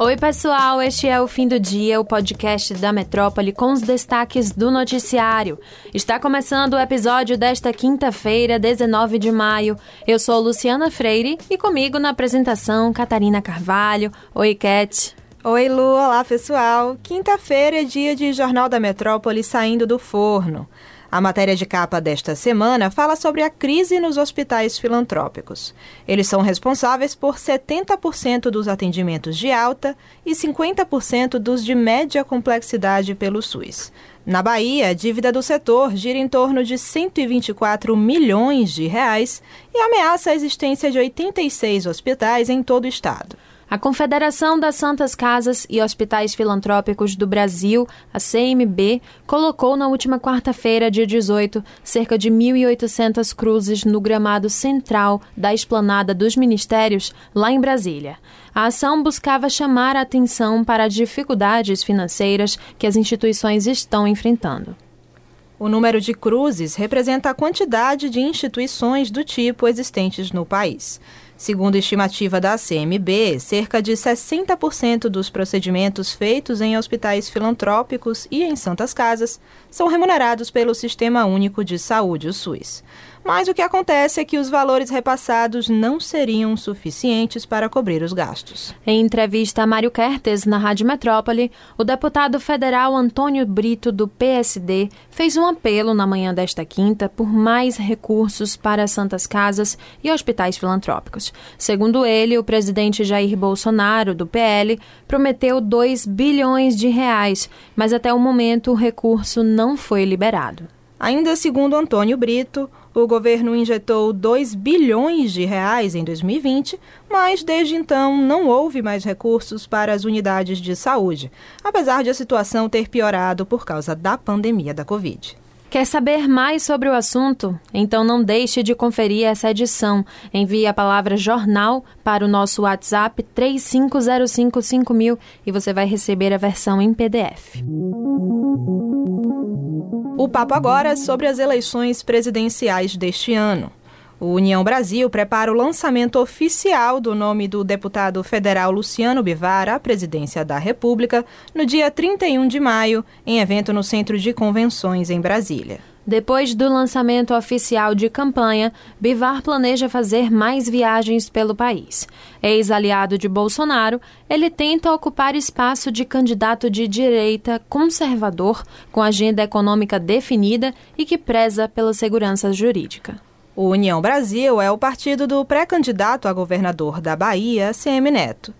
Oi, pessoal, este é o Fim do Dia, o podcast da Metrópole com os destaques do noticiário. Está começando o episódio desta quinta-feira, 19 de maio. Eu sou Luciana Freire e comigo na apresentação, Catarina Carvalho. Oi, Cat. Oi, Lu. Olá, pessoal. Quinta-feira é dia de Jornal da Metrópole saindo do forno. A matéria de capa desta semana fala sobre a crise nos hospitais filantrópicos. Eles são responsáveis por 70% dos atendimentos de alta e 50% dos de média complexidade pelo SUS. Na Bahia, a dívida do setor gira em torno de 124 milhões de reais e ameaça a existência de 86 hospitais em todo o estado. A Confederação das Santas Casas e Hospitais Filantrópicos do Brasil, a CMB, colocou na última quarta-feira, dia 18, cerca de 1.800 cruzes no gramado central da esplanada dos ministérios, lá em Brasília. A ação buscava chamar a atenção para as dificuldades financeiras que as instituições estão enfrentando. O número de cruzes representa a quantidade de instituições do tipo existentes no país. Segundo estimativa da CMB, cerca de 60% dos procedimentos feitos em hospitais filantrópicos e em santas casas são remunerados pelo Sistema Único de Saúde, o SUS. Mas o que acontece é que os valores repassados não seriam suficientes para cobrir os gastos. Em entrevista a Mário Kertes, na Rádio Metrópole, o deputado federal Antônio Brito, do PSD, fez um apelo na manhã desta quinta por mais recursos para santas casas e hospitais filantrópicos. Segundo ele, o presidente Jair Bolsonaro, do PL, prometeu 2 bilhões de reais, mas até o momento o recurso não foi liberado. Ainda segundo Antônio Brito, o governo injetou 2 bilhões de reais em 2020, mas desde então não houve mais recursos para as unidades de saúde, apesar de a situação ter piorado por causa da pandemia da Covid. Quer saber mais sobre o assunto? Então não deixe de conferir essa edição. Envie a palavra jornal para o nosso WhatsApp 35055000 e você vai receber a versão em PDF. O papo agora é sobre as eleições presidenciais deste ano. O União Brasil prepara o lançamento oficial do nome do deputado federal Luciano Bivar à presidência da República no dia 31 de maio, em evento no Centro de Convenções em Brasília. Depois do lançamento oficial de campanha, Bivar planeja fazer mais viagens pelo país. Ex-aliado de Bolsonaro, ele tenta ocupar espaço de candidato de direita conservador, com agenda econômica definida e que preza pela segurança jurídica. O União Brasil é o partido do pré-candidato a governador da Bahia, CM Neto.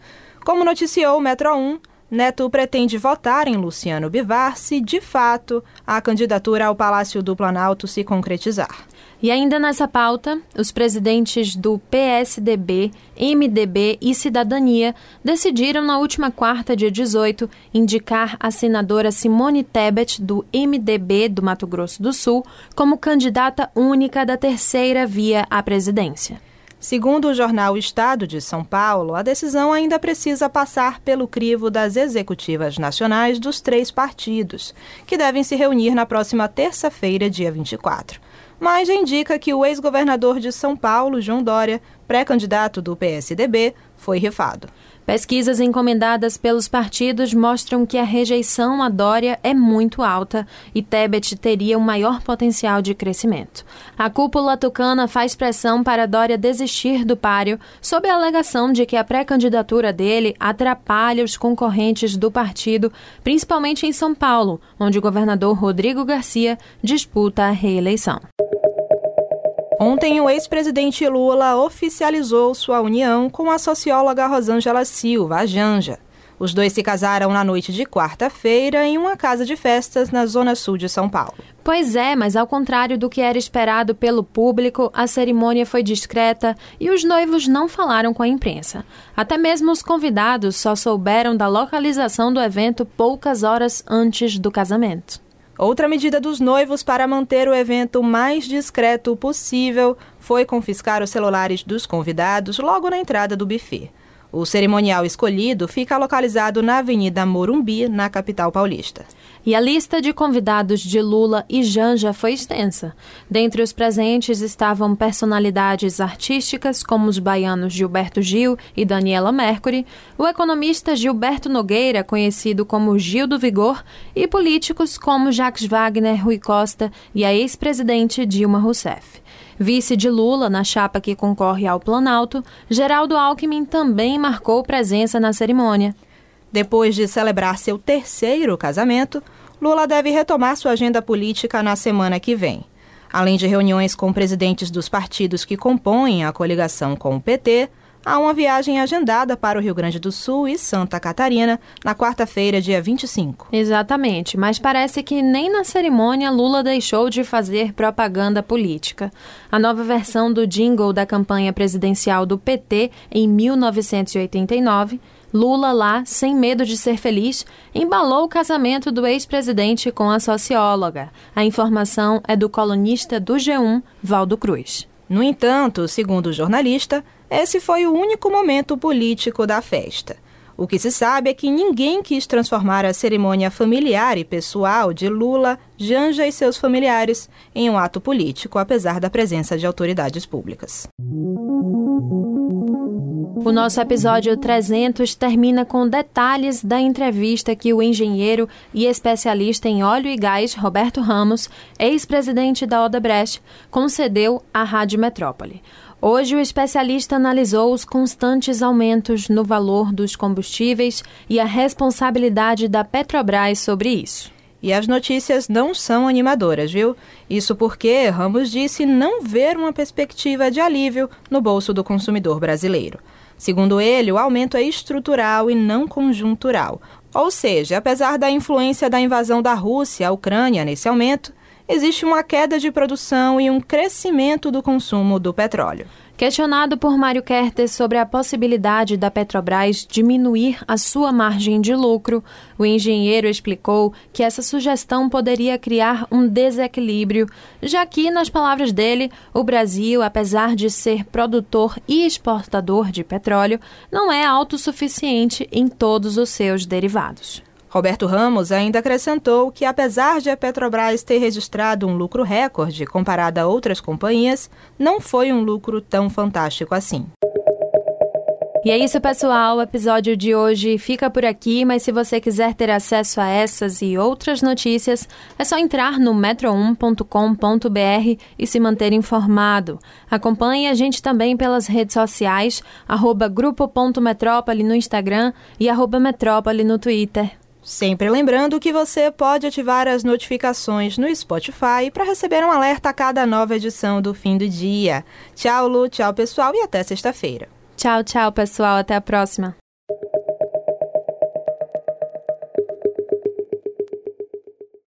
Como noticiou o Metro 1, Neto pretende votar em Luciano Bivar se, de fato, a candidatura ao Palácio do Planalto se concretizar. E ainda nessa pauta, os presidentes do PSDB, MDB e Cidadania decidiram na última quarta, dia 18, indicar a senadora Simone Tebet, do MDB do Mato Grosso do Sul, como candidata única da terceira via à presidência. Segundo o jornal Estado de São Paulo, a decisão ainda precisa passar pelo crivo das executivas nacionais dos três partidos, que devem se reunir na próxima terça-feira, dia 24 mas indica que o ex-governador de São Paulo, João Dória, pré-candidato do PSDB, foi rifado. Pesquisas encomendadas pelos partidos mostram que a rejeição a Dória é muito alta e Tebet teria um maior potencial de crescimento. A cúpula tucana faz pressão para Dória desistir do páreo, sob a alegação de que a pré-candidatura dele atrapalha os concorrentes do partido, principalmente em São Paulo, onde o governador Rodrigo Garcia disputa a reeleição. Ontem, o ex-presidente Lula oficializou sua união com a socióloga Rosângela Silva, a Janja. Os dois se casaram na noite de quarta-feira em uma casa de festas na zona sul de São Paulo. Pois é, mas ao contrário do que era esperado pelo público, a cerimônia foi discreta e os noivos não falaram com a imprensa. Até mesmo os convidados só souberam da localização do evento poucas horas antes do casamento. Outra medida dos noivos para manter o evento mais discreto possível foi confiscar os celulares dos convidados logo na entrada do buffet. O cerimonial escolhido fica localizado na Avenida Morumbi, na capital paulista. E a lista de convidados de Lula e Janja foi extensa. Dentre os presentes estavam personalidades artísticas como os baianos Gilberto Gil e Daniela Mercury, o economista Gilberto Nogueira, conhecido como Gil do Vigor, e políticos como Jacques Wagner, Rui Costa e a ex-presidente Dilma Rousseff. Vice de Lula na chapa que concorre ao Planalto, Geraldo Alckmin também marcou presença na cerimônia. Depois de celebrar seu terceiro casamento, Lula deve retomar sua agenda política na semana que vem. Além de reuniões com presidentes dos partidos que compõem a coligação com o PT, há uma viagem agendada para o Rio Grande do Sul e Santa Catarina na quarta-feira, dia 25. Exatamente, mas parece que nem na cerimônia Lula deixou de fazer propaganda política. A nova versão do jingle da campanha presidencial do PT em 1989 Lula lá, sem medo de ser feliz, embalou o casamento do ex-presidente com a socióloga. A informação é do colunista do G1, Valdo Cruz. No entanto, segundo o jornalista, esse foi o único momento político da festa. O que se sabe é que ninguém quis transformar a cerimônia familiar e pessoal de Lula, Janja e seus familiares em um ato político, apesar da presença de autoridades públicas. O nosso episódio 300 termina com detalhes da entrevista que o engenheiro e especialista em óleo e gás Roberto Ramos, ex-presidente da Odebrecht, concedeu à Rádio Metrópole. Hoje, o especialista analisou os constantes aumentos no valor dos combustíveis e a responsabilidade da Petrobras sobre isso. E as notícias não são animadoras, viu? Isso porque Ramos disse não ver uma perspectiva de alívio no bolso do consumidor brasileiro. Segundo ele, o aumento é estrutural e não conjuntural. Ou seja, apesar da influência da invasão da Rússia à Ucrânia nesse aumento, existe uma queda de produção e um crescimento do consumo do petróleo. Questionado por Mário Kertes sobre a possibilidade da Petrobras diminuir a sua margem de lucro, o engenheiro explicou que essa sugestão poderia criar um desequilíbrio, já que, nas palavras dele, o Brasil, apesar de ser produtor e exportador de petróleo, não é autossuficiente em todos os seus derivados. Roberto Ramos ainda acrescentou que, apesar de a Petrobras ter registrado um lucro recorde comparado a outras companhias, não foi um lucro tão fantástico assim. E é isso, pessoal. O episódio de hoje fica por aqui, mas se você quiser ter acesso a essas e outras notícias, é só entrar no metro1.com.br e se manter informado. Acompanhe a gente também pelas redes sociais, arroba grupo.metrópole no Instagram e arroba metrópole no Twitter. Sempre lembrando que você pode ativar as notificações no Spotify para receber um alerta a cada nova edição do fim do dia. Tchau, Lu, tchau, pessoal, e até sexta-feira. Tchau, tchau, pessoal, até a próxima.